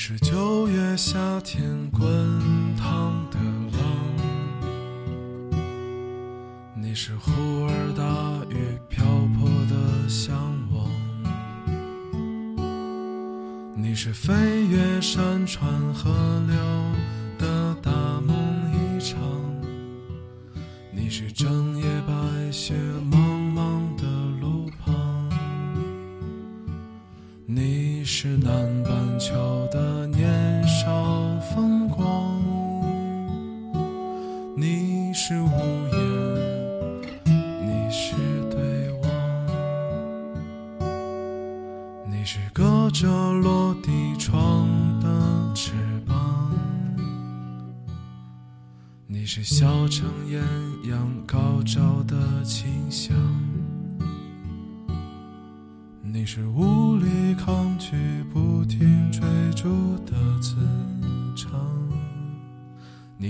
你是九月夏天滚烫的浪，你是忽而大雨瓢泼的向往，你是飞越山川河流的大梦一场，你是整夜白雪茫半球的年少风光，你是屋檐，你是对望，你是隔着落地窗的翅膀，你是小城艳阳高照的清香。你是无力抗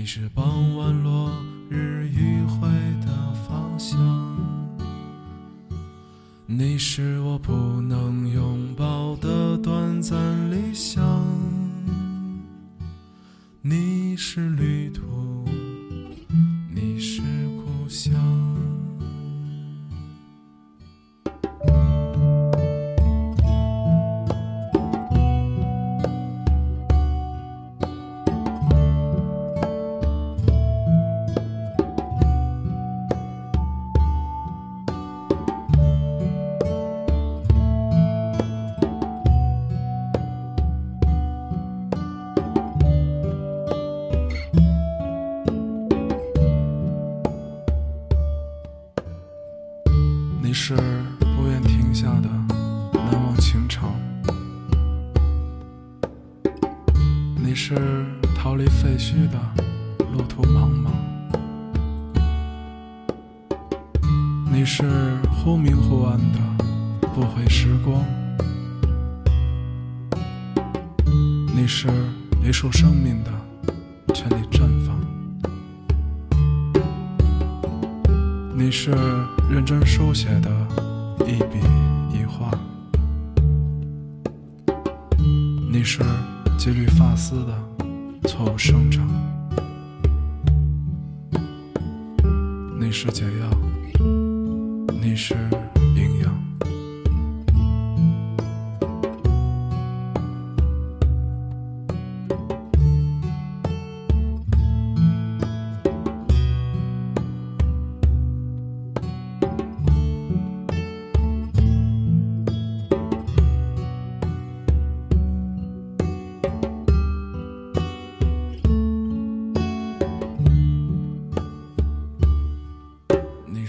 你是傍晚落日余晖的方向，你是我不能拥抱的短暂理想，你是是不愿停下的难忘情长，你是逃离废墟的路途茫茫，你是忽明忽暗的不悔时光，你是一束生命的全力绽放。你是认真书写的一笔一画，你是几缕发丝的错误生长，你是解药，你是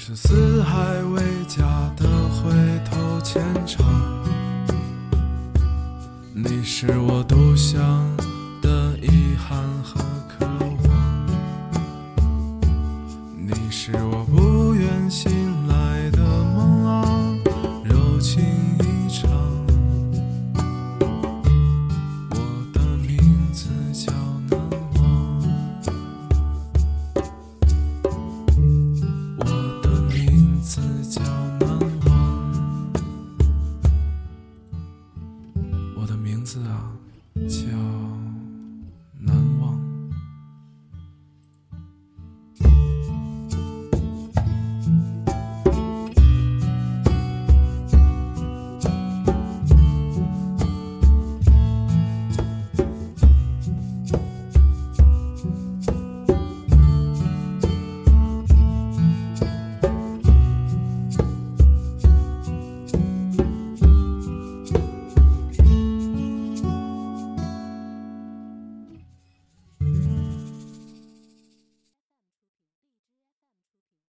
是四海为家的回头牵肠，你是我独享的遗憾和渴望，你是我不愿醒